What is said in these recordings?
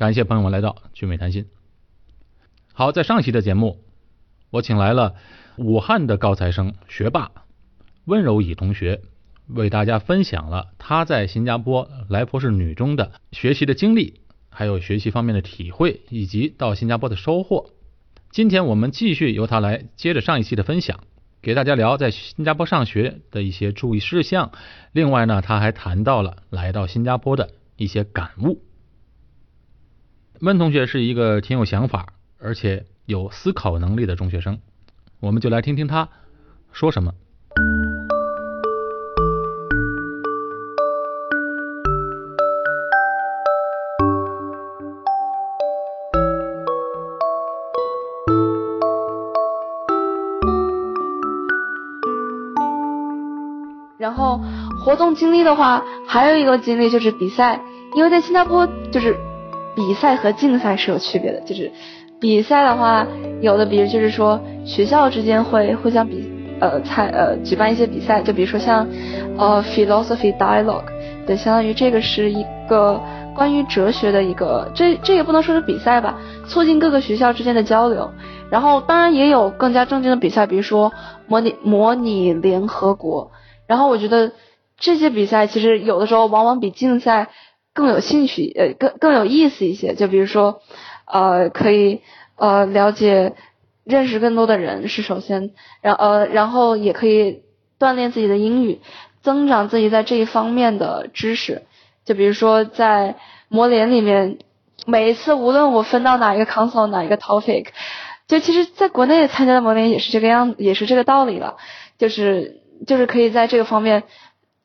感谢朋友们来到聚美谈心。好，在上期的节目，我请来了武汉的高材生学霸温柔乙同学，为大家分享了他在新加坡来博士女中的学习的经历，还有学习方面的体会，以及到新加坡的收获。今天我们继续由他来接着上一期的分享，给大家聊在新加坡上学的一些注意事项。另外呢，他还谈到了来到新加坡的一些感悟。温同学是一个挺有想法，而且有思考能力的中学生，我们就来听听他说什么。然后活动经历的话，还有一个经历就是比赛，因为在新加坡就是比赛和竞赛是有区别的，就是比赛的话，有的比如就是说学校之间会互相比呃参呃举办一些比赛，就比如说像呃 philosophy dialogue，对，相当于这个是一个关于哲学的一个，这这也不能说是比赛吧，促进各个学校之间的交流。然后当然也有更加正经的比赛，比如说模拟模拟联合国。然后我觉得这些比赛其实有的时候往往比竞赛更有兴趣，呃，更更有意思一些。就比如说，呃，可以呃了解、认识更多的人是首先，然呃然后也可以锻炼自己的英语，增长自己在这一方面的知识。就比如说在模联里面，每一次无论我分到哪一个 console 哪一个 topic，就其实在国内参加的模联也是这个样子，也是这个道理了，就是。就是可以在这个方面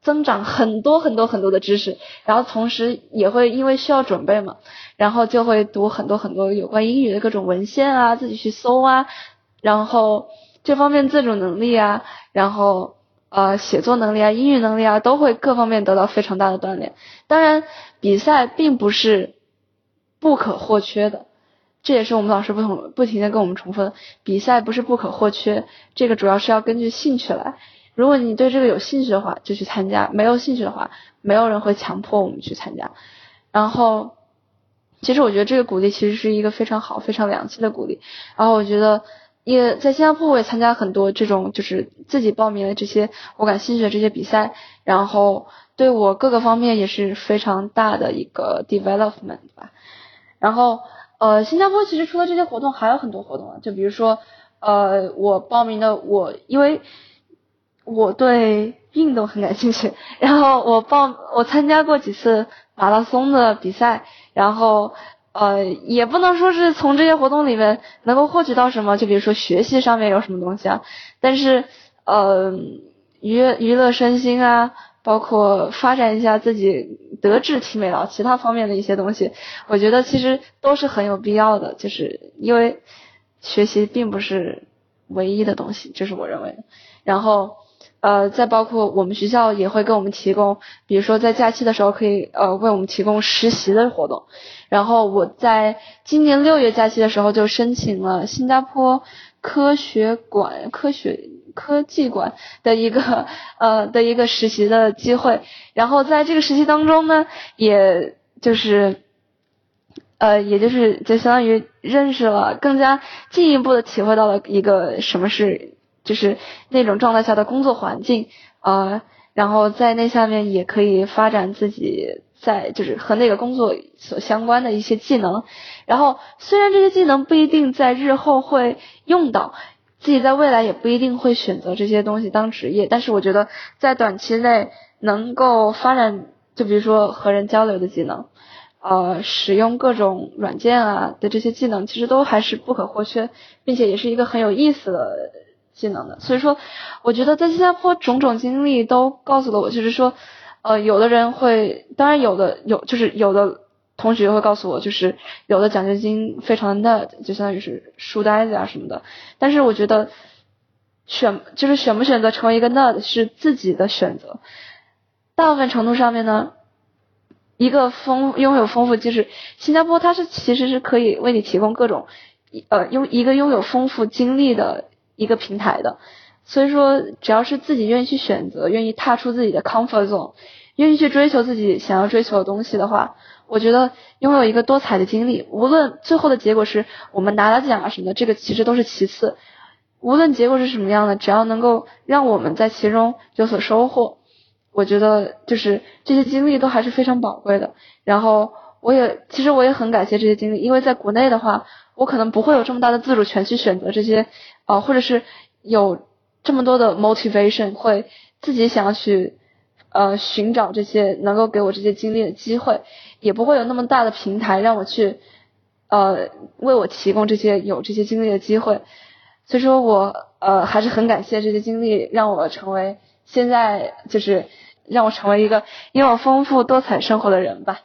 增长很多很多很多的知识，然后同时也会因为需要准备嘛，然后就会读很多很多有关英语的各种文献啊，自己去搜啊，然后这方面自主能力啊，然后呃写作能力啊，英语能力啊，都会各方面得到非常大的锻炼。当然，比赛并不是不可或缺的，这也是我们老师不同不停的跟我们重复的，比赛不是不可或缺，这个主要是要根据兴趣来。如果你对这个有兴趣的话，就去参加；没有兴趣的话，没有人会强迫我们去参加。然后，其实我觉得这个鼓励其实是一个非常好、非常良心的鼓励。然后我觉得，也在新加坡我也参加很多这种就是自己报名的这些我感兴趣的这些比赛，然后对我各个方面也是非常大的一个 development 吧。然后，呃，新加坡其实除了这些活动还有很多活动啊，就比如说，呃，我报名的我因为。我对运动很感兴趣，然后我报我参加过几次马拉松的比赛，然后呃也不能说是从这些活动里面能够获取到什么，就比如说学习上面有什么东西啊，但是呃娱娱乐身心啊，包括发展一下自己德智体美劳其他方面的一些东西，我觉得其实都是很有必要的，就是因为学习并不是唯一的东西，这是我认为的，然后。呃，再包括我们学校也会给我们提供，比如说在假期的时候可以呃为我们提供实习的活动。然后我在今年六月假期的时候就申请了新加坡科学馆、科学科技馆的一个 呃的一个实习的机会。然后在这个实习当中呢，也就是呃也就是就相当于认识了，更加进一步的体会到了一个什么是。就是那种状态下的工作环境，呃，然后在那下面也可以发展自己在就是和那个工作所相关的一些技能，然后虽然这些技能不一定在日后会用到，自己在未来也不一定会选择这些东西当职业，但是我觉得在短期内能够发展，就比如说和人交流的技能，呃，使用各种软件啊的这些技能，其实都还是不可或缺，并且也是一个很有意思的。技能的，所以说，我觉得在新加坡种种经历都告诉了我，就是说，呃，有的人会，当然有的有，就是有的同学会告诉我，就是有的奖学金非常的 nerd，就相当于是书呆子啊什么的。但是我觉得选就是选不选择成为一个 nerd 是自己的选择。大部分程度上面呢，一个丰拥有丰富就是新加坡它是其实是可以为你提供各种呃拥一个拥有丰富经历的。一个平台的，所以说只要是自己愿意去选择，愿意踏出自己的 comfort zone，愿意去追求自己想要追求的东西的话，我觉得拥有一个多彩的经历，无论最后的结果是我们拿了奖啊什么的，这个其实都是其次。无论结果是什么样的，只要能够让我们在其中有所收获，我觉得就是这些经历都还是非常宝贵的。然后我也其实我也很感谢这些经历，因为在国内的话，我可能不会有这么大的自主权去选择这些，呃，或者是有这么多的 motivation 会自己想要去。呃，寻找这些能够给我这些经历的机会，也不会有那么大的平台让我去，呃，为我提供这些有这些经历的机会。所以说我呃还是很感谢这些经历，让我成为现在就是让我成为一个拥有丰富多彩生活的人吧。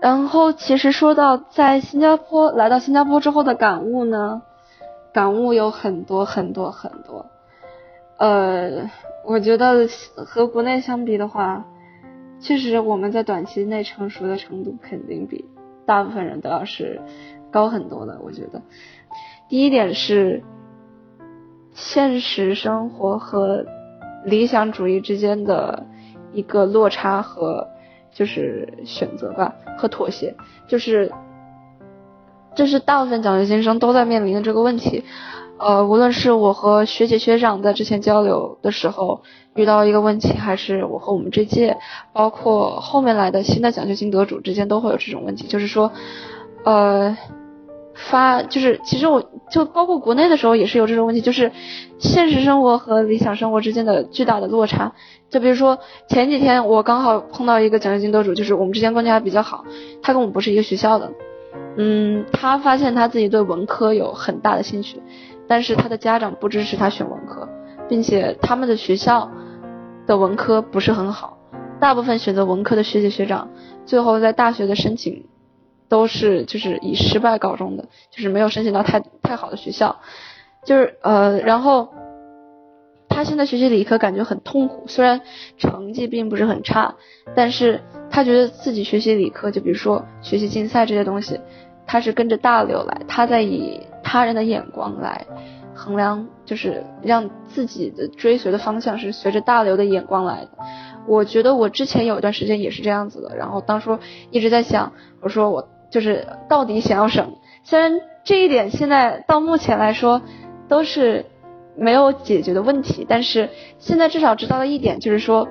然后其实说到在新加坡来到新加坡之后的感悟呢，感悟有很多很多很多，呃。我觉得和国内相比的话，确实我们在短期内成熟的程度肯定比大部分人都要是高很多的。我觉得，第一点是现实生活和理想主义之间的一个落差和就是选择吧和妥协，就是这是大部分奖学金生都在面临的这个问题。呃，无论是我和学姐学长在之前交流的时候遇到一个问题，还是我和我们这届，包括后面来的新的奖学金得主之间都会有这种问题，就是说，呃，发就是其实我就包括国内的时候也是有这种问题，就是现实生活和理想生活之间的巨大的落差。就比如说前几天我刚好碰到一个奖学金得主，就是我们之间关系还比较好，他跟我们不是一个学校的，嗯，他发现他自己对文科有很大的兴趣。但是他的家长不支持他选文科，并且他们的学校的文科不是很好，大部分选择文科的学姐学长，最后在大学的申请都是就是以失败告终的，就是没有申请到太太好的学校，就是呃，然后他现在学习理科感觉很痛苦，虽然成绩并不是很差，但是他觉得自己学习理科，就比如说学习竞赛这些东西，他是跟着大流来，他在以。他人的眼光来衡量，就是让自己的追随的方向是随着大流的眼光来的。我觉得我之前有一段时间也是这样子的，然后当初一直在想，我说我就是到底想要什么？虽然这一点现在到目前来说都是没有解决的问题，但是现在至少知道了一点，就是说，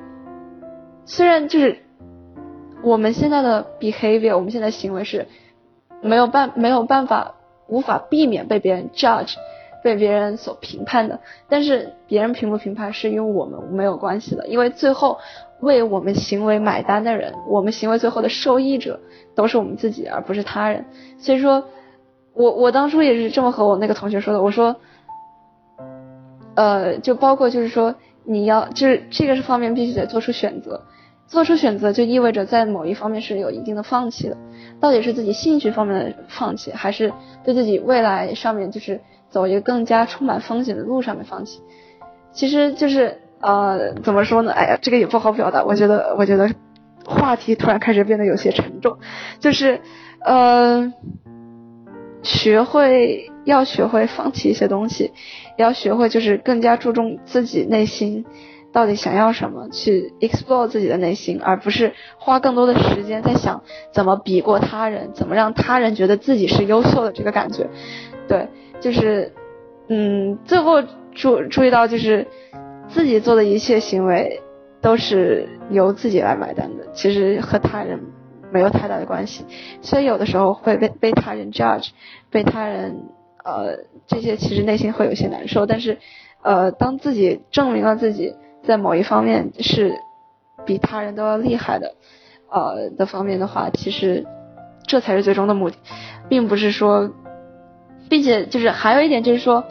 虽然就是我们现在的 behavior，我们现在行为是没有办没有办法。无法避免被别人 judge，被别人所评判的，但是别人评不评判是与我们没有关系的，因为最后为我们行为买单的人，我们行为最后的受益者都是我们自己，而不是他人。所以说，我我当初也是这么和我那个同学说的，我说，呃，就包括就是说你要就是这个方面必须得做出选择。做出选择就意味着在某一方面是有一定的放弃的，到底是自己兴趣方面的放弃，还是对自己未来上面就是走一个更加充满风险的路上面放弃？其实就是呃怎么说呢？哎呀，这个也不好表达。我觉得我觉得话题突然开始变得有些沉重，就是呃学会要学会放弃一些东西，要学会就是更加注重自己内心。到底想要什么？去 explore 自己的内心，而不是花更多的时间在想怎么比过他人，怎么让他人觉得自己是优秀的这个感觉。对，就是，嗯，最后注注意到就是自己做的一切行为都是由自己来买单的，其实和他人没有太大的关系。所以有的时候会被被他人 judge，被他人呃这些其实内心会有些难受，但是呃当自己证明了自己。在某一方面是比他人都要厉害的，呃的方面的话，其实这才是最终的目的，并不是说，并且就是还有一点就是说，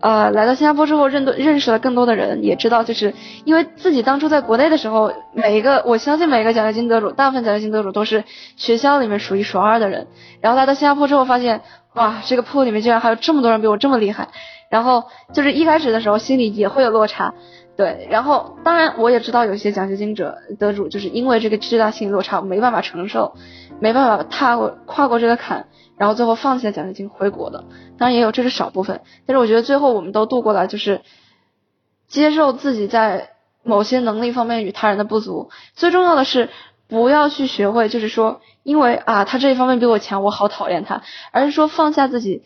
呃，来到新加坡之后认多认识了更多的人，也知道就是因为自己当初在国内的时候，每一个我相信每一个奖学金得主，大部分奖学金得主都是学校里面数一数二的人，然后来到新加坡之后发现，哇，这个铺里面居然还有这么多人比我这么厉害，然后就是一开始的时候心里也会有落差。对，然后当然我也知道有些奖学金者得主就是因为这个巨大心理落差没办法承受，没办法踏过跨过这个坎，然后最后放弃了奖学金回国的。当然也有这是少部分，但是我觉得最后我们都度过了，就是接受自己在某些能力方面与他人的不足。最重要的是，不要去学会，就是说，因为啊，他这一方面比我强，我好讨厌他，而是说放下自己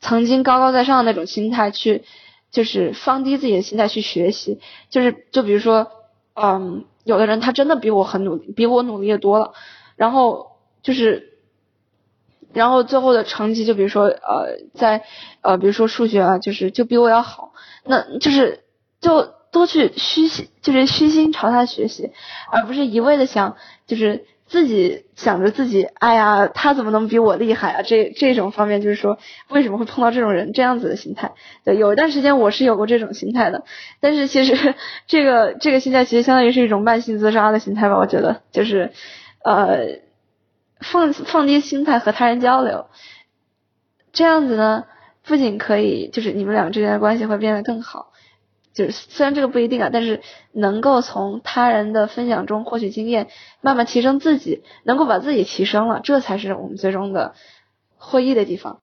曾经高高在上的那种心态，去就是放低自己的心态去学习，就是就比如说，嗯，有的人他真的比我很努力，比我努力的多了，然后就是。然后最后的成绩，就比如说，呃，在，呃，比如说数学啊，就是就比我要好，那就是就多去虚心，就是虚心朝他学习，而不是一味的想，就是自己想着自己，哎呀，他怎么能比我厉害啊？这这种方面就是说，为什么会碰到这种人这样子的心态？对，有一段时间我是有过这种心态的，但是其实这 个这个心态其实相当于是一种慢性自杀的心态吧，我觉得就是，呃。放放低心态和他人交流，这样子呢，不仅可以就是你们两个之间的关系会变得更好，就是虽然这个不一定啊，但是能够从他人的分享中获取经验，慢慢提升自己，能够把自己提升了，这才是我们最终的获益的地方。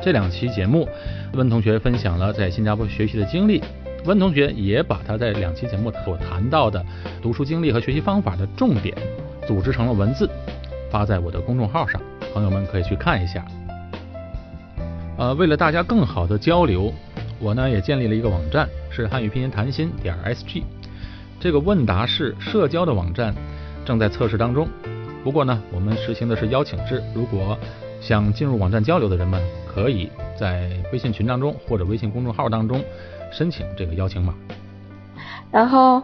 这两期节目，温同学分享了在新加坡学习的经历。温同学也把他在两期节目所谈到的读书经历和学习方法的重点组织成了文字，发在我的公众号上，朋友们可以去看一下。呃，为了大家更好的交流，我呢也建立了一个网站，是汉语拼音谈心点 sg。这个问答式社交的网站正在测试当中，不过呢，我们实行的是邀请制，如果想进入网站交流的人们，可以在微信群当中或者微信公众号当中。申请这个邀请码，然后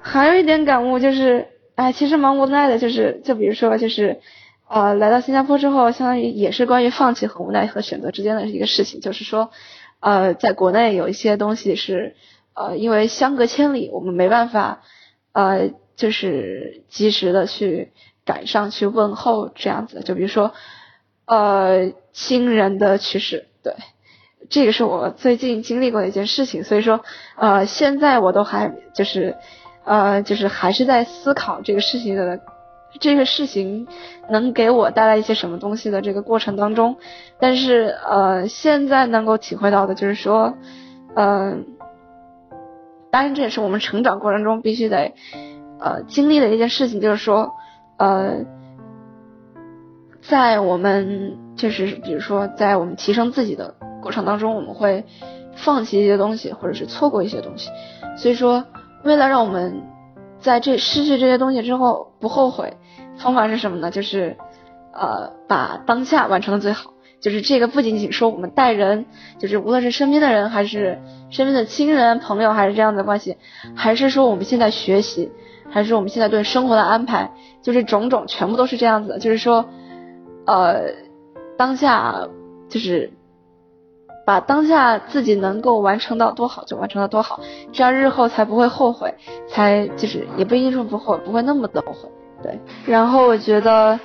还有一点感悟就是，哎，其实蛮无奈的，就是就比如说就是，呃，来到新加坡之后，相当于也是关于放弃和无奈和选择之间的一个事情，就是说，呃，在国内有一些东西是，呃，因为相隔千里，我们没办法，呃，就是及时的去赶上去问候这样子，就比如说，呃，亲人的去世，对。这个是我最近经历过的一件事情，所以说，呃，现在我都还就是，呃，就是还是在思考这个事情的，这个事情能给我带来一些什么东西的这个过程当中，但是呃，现在能够体会到的就是说，嗯，当然这也是我们成长过程中必须得呃经历的一件事情，就是说，呃，在我们就是比如说在我们提升自己的。过程当中，我们会放弃一些东西，或者是错过一些东西。所以说，为了让我们在这失去这些东西之后不后悔，方法是什么呢？就是呃，把当下完成的最好。就是这个不仅仅说我们待人，就是无论是身边的人，还是身边的亲人、朋友，还是这样的关系，还是说我们现在学习，还是我们现在对生活的安排，就是种种全部都是这样子的。就是说，呃，当下就是。把当下自己能够完成到多好就完成到多好，这样日后才不会后悔，才就是也不一定说不后悔，不会那么的后悔。对，然后我觉得，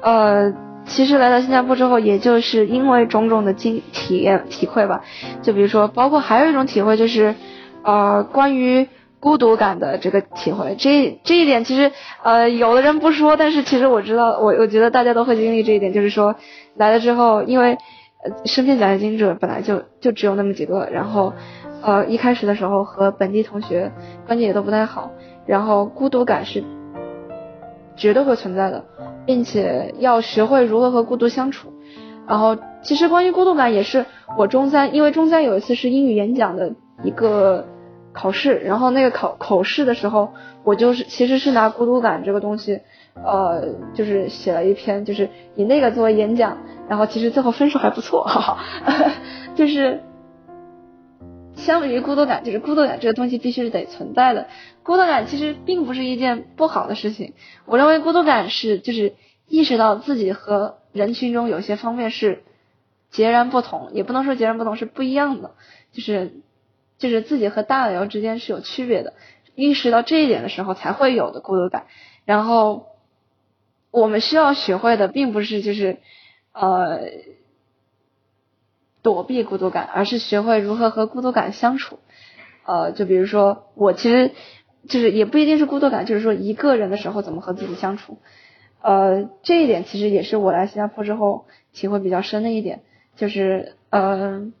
呃，其实来到新加坡之后，也就是因为种种的经体验体会吧，就比如说，包括还有一种体会就是，呃，关于孤独感的这个体会，这这一点其实，呃，有的人不说，但是其实我知道，我我觉得大家都会经历这一点，就是说来了之后，因为。呃身边奖学金者本来就就只有那么几个，然后，呃，一开始的时候和本地同学关系也都不太好，然后孤独感是绝对会存在的，并且要学会如何和孤独相处。然后，其实关于孤独感也是我中三，因为中三有一次是英语演讲的一个考试，然后那个考口试的时候，我就是其实是拿孤独感这个东西。呃，就是写了一篇，就是以那个作为演讲，然后其实最后分数还不错，哈哈，就是相比于孤独感，就是孤独感这个东西必须是得存在的。孤独感其实并不是一件不好的事情，我认为孤独感是就是意识到自己和人群中有些方面是截然不同，也不能说截然不同，是不一样的，就是就是自己和大流之间是有区别的，意识到这一点的时候才会有的孤独感，然后。我们需要学会的并不是就是呃躲避孤独感，而是学会如何和孤独感相处。呃，就比如说我其实就是也不一定是孤独感，就是说一个人的时候怎么和自己相处。呃，这一点其实也是我来新加坡之后体会比较深的一点，就是呃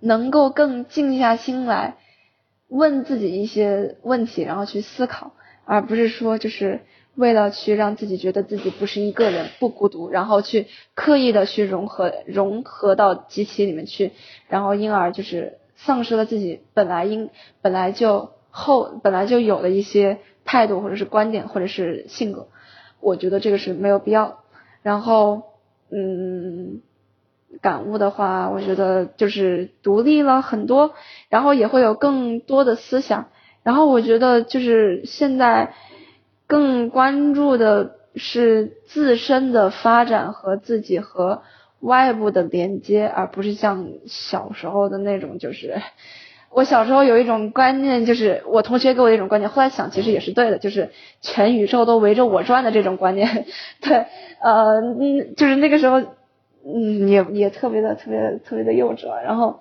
能够更静下心来问自己一些问题，然后去思考，而不是说就是为了去让自己觉得自己不是一个人，不孤独，然后去刻意的去融合融合到集体里面去，然后因而就是丧失了自己本来应本来就后本来就有的一些态度或者是观点或者是性格，我觉得这个是没有必要。然后，嗯。感悟的话，我觉得就是独立了很多，然后也会有更多的思想。然后我觉得就是现在更关注的是自身的发展和自己和外部的连接，而不是像小时候的那种。就是我小时候有一种观念，就是我同学给我一种观念，后来想其实也是对的，就是全宇宙都围着我转的这种观念。对，呃，嗯，就是那个时候。嗯，也也特别的特别特别的幼稚了。然后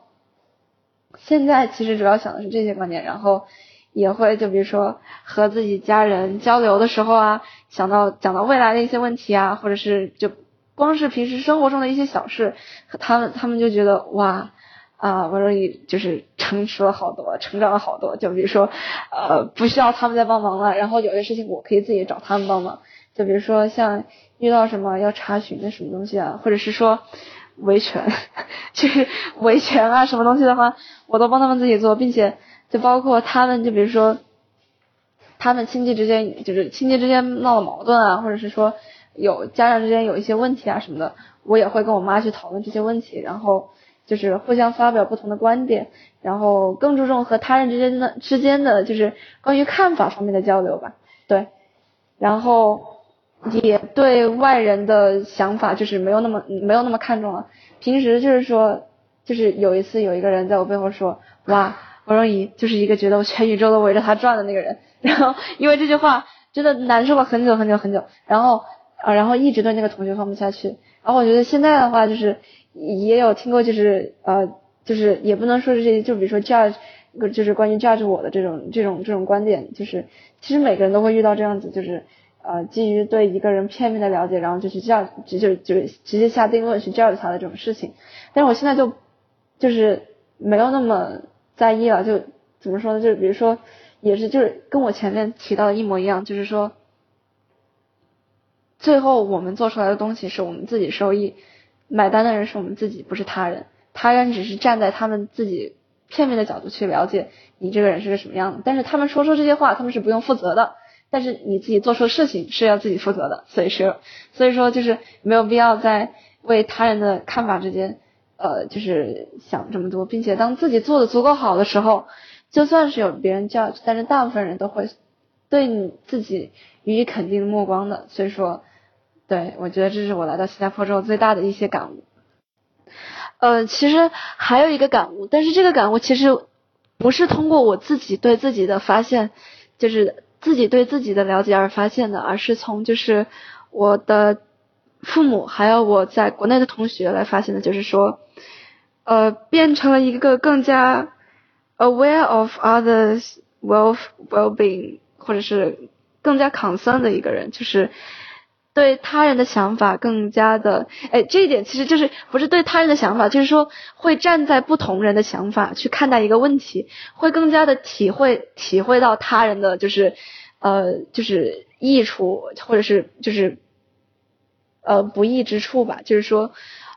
现在其实主要想的是这些观念，然后也会就比如说和自己家人交流的时候啊，想到讲到未来的一些问题啊，或者是就光是平时生活中的一些小事，他们他们就觉得哇啊，我容易就是成熟了好多，成长了好多。就比如说呃，不需要他们再帮忙了，然后有些事情我可以自己找他们帮忙。就比如说像。遇到什么要查询的什么东西啊，或者是说维权，就是维权啊什么东西的话，我都帮他们自己做，并且就包括他们，就比如说他们亲戚之间，就是亲戚之间闹了矛盾啊，或者是说有家长之间有一些问题啊什么的，我也会跟我妈去讨论这些问题，然后就是互相发表不同的观点，然后更注重和他人之间的之间的就是关于看法方面的交流吧，对，然后。也对外人的想法就是没有那么没有那么看重了。平时就是说，就是有一次有一个人在我背后说，哇，王若怡就是一个觉得我全宇宙都围着他转的那个人。然后因为这句话真的难受了很久很久很久，然后啊然后一直对那个同学放不下去。然后我觉得现在的话就是也有听过就是呃就是也不能说是这就比如说 judge 就是关于 judge 我的这种这种这种观点，就是其实每个人都会遇到这样子就是。呃，基于对一个人片面的了解，然后就去教，就就就直接下定论去 judge 他的这种事情。但是我现在就就是没有那么在意了，就怎么说呢？就是比如说，也是就是跟我前面提到的一模一样，就是说，最后我们做出来的东西是我们自己受益，买单的人是我们自己，不是他人。他人只是站在他们自己片面的角度去了解你这个人是个什么样的，但是他们说出这些话，他们是不用负责的。但是你自己做出的事情是要自己负责的，所以说，所以说就是没有必要在为他人的看法之间，呃，就是想这么多，并且当自己做的足够好的时候，就算是有别人叫，但是大部分人都会对你自己予以肯定的目光的。所以说，对我觉得这是我来到新加坡之后最大的一些感悟。呃，其实还有一个感悟，但是这个感悟其实不是通过我自己对自己的发现，就是。自己对自己的了解而发现的，而是从就是我的父母还有我在国内的同学来发现的，就是说，呃，变成了一个更加 aware of others' well well being，或者是更加 concern 的一个人，就是。对他人的想法更加的，哎，这一点其实就是不是对他人的想法，就是说会站在不同人的想法去看待一个问题，会更加的体会体会到他人的就是，呃，就是益处或者是就是呃不易之处吧。就是说，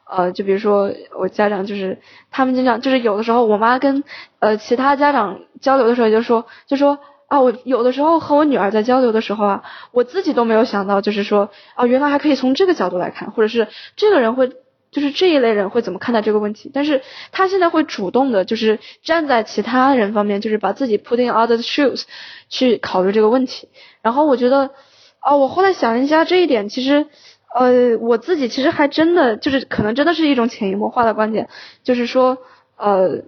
呃，就比如说我家长就是他们经常就是有的时候我妈跟呃其他家长交流的时候就说就说。啊，我有的时候和我女儿在交流的时候啊，我自己都没有想到，就是说，啊，原来还可以从这个角度来看，或者是这个人会，就是这一类人会怎么看待这个问题。但是他现在会主动的，就是站在其他人方面，就是把自己 put in other shoes 去考虑这个问题。然后我觉得，啊，我后来想了一下这一点，其实，呃，我自己其实还真的就是可能真的是一种潜移默化的观点，就是说，呃，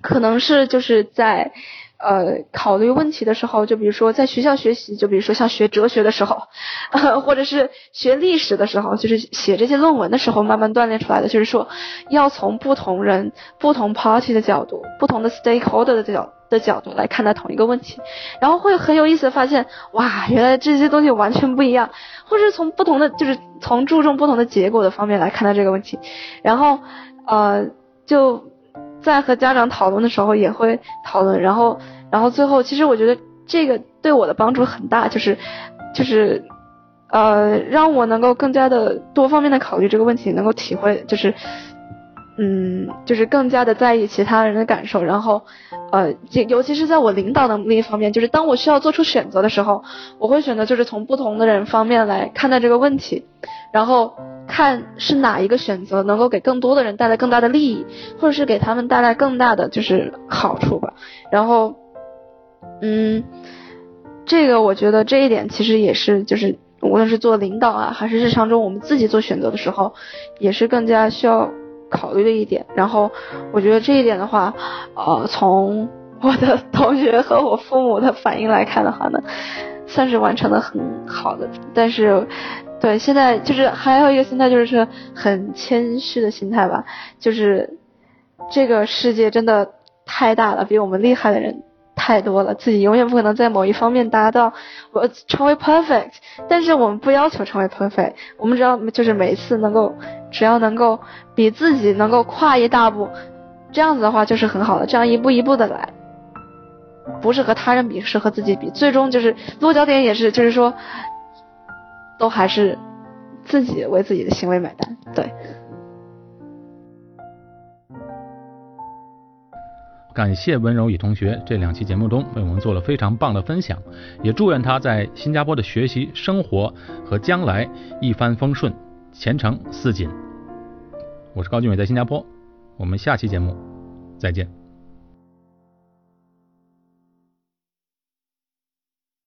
可能是就是在。呃，考虑问题的时候，就比如说在学校学习，就比如说像学哲学的时候，呃或者是学历史的时候，就是写这些论文的时候，慢慢锻炼出来的，就是说要从不同人、不同 party 的角度、不同的 stakeholder 的角的角度来看待同一个问题，然后会很有意思的发现，哇，原来这些东西完全不一样，或者从不同的，就是从注重不同的结果的方面来看待这个问题，然后呃，就在和家长讨论的时候也会讨论，然后然后最后其实我觉得这个对我的帮助很大，就是就是呃让我能够更加的多方面的考虑这个问题，能够体会就是。嗯，就是更加的在意其他人的感受，然后，呃，尤其是在我领导的另一方面，就是当我需要做出选择的时候，我会选择就是从不同的人方面来看待这个问题，然后看是哪一个选择能够给更多的人带来更大的利益，或者是给他们带来更大的就是好处吧。然后，嗯，这个我觉得这一点其实也是就是无论是做领导啊，还是日常中我们自己做选择的时候，也是更加需要。考虑的一点，然后我觉得这一点的话，呃，从我的同学和我父母的反应来看的话呢，算是完成的很好的。但是，对，现在就是还有一个心态，就是很谦虚的心态吧，就是这个世界真的太大了，比我们厉害的人。太多了，自己永远不可能在某一方面达到我成为 perfect，但是我们不要求成为 perfect，我们只要就是每次能够，只要能够比自己能够跨一大步，这样子的话就是很好的，这样一步一步的来，不是和他人比，是和自己比，最终就是落脚点也是就是说，都还是自己为自己的行为买单，对。感谢温柔雨同学这两期节目中为我们做了非常棒的分享，也祝愿他在新加坡的学习、生活和将来一帆风顺，前程似锦。我是高俊伟，在新加坡，我们下期节目再见。